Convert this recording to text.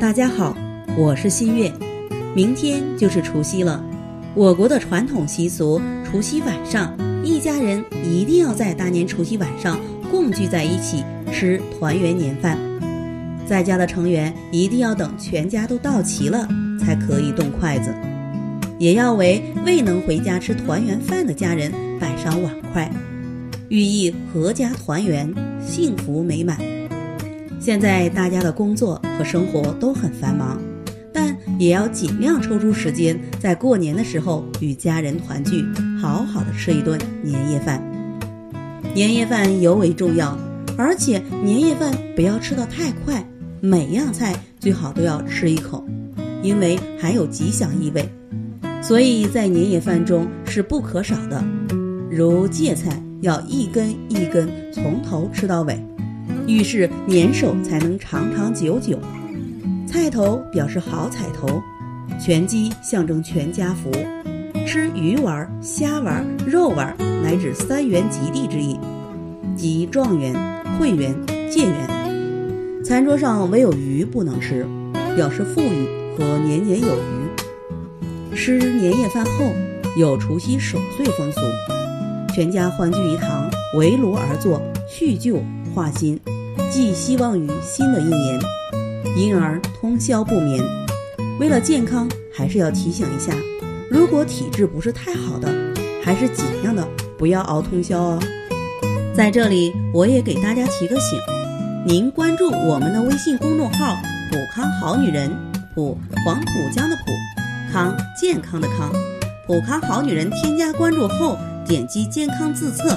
大家好，我是新月。明天就是除夕了，我国的传统习俗，除夕晚上，一家人一定要在大年除夕晚上共聚在一起吃团圆年饭。在家的成员一定要等全家都到齐了，才可以动筷子，也要为未能回家吃团圆饭的家人摆上碗筷，寓意阖家团圆、幸福美满。现在大家的工作和生活都很繁忙，但也要尽量抽出时间，在过年的时候与家人团聚，好好的吃一顿年夜饭。年夜饭尤为重要，而且年夜饭不要吃得太快，每样菜最好都要吃一口，因为含有吉祥意味，所以在年夜饭中是不可少的。如芥菜要一根一根从头吃到尾。遇事年寿才能长长久久，菜头表示好彩头，全鸡象征全家福，吃鱼丸、虾丸、肉丸乃指三元及第之意，即状元、会元、解元。餐桌上唯有鱼不能吃，表示富裕和年年有余。吃年夜饭后有除夕守岁风俗，全家欢聚一堂，围炉而坐，叙旧话新。寄希望于新的一年，因而通宵不眠。为了健康，还是要提醒一下：如果体质不是太好的，还是尽量的不要熬通宵哦。在这里，我也给大家提个醒：您关注我们的微信公众号“普康好女人”，普黄浦江的普，康健康的康，普康好女人。添加关注后，点击健康自测。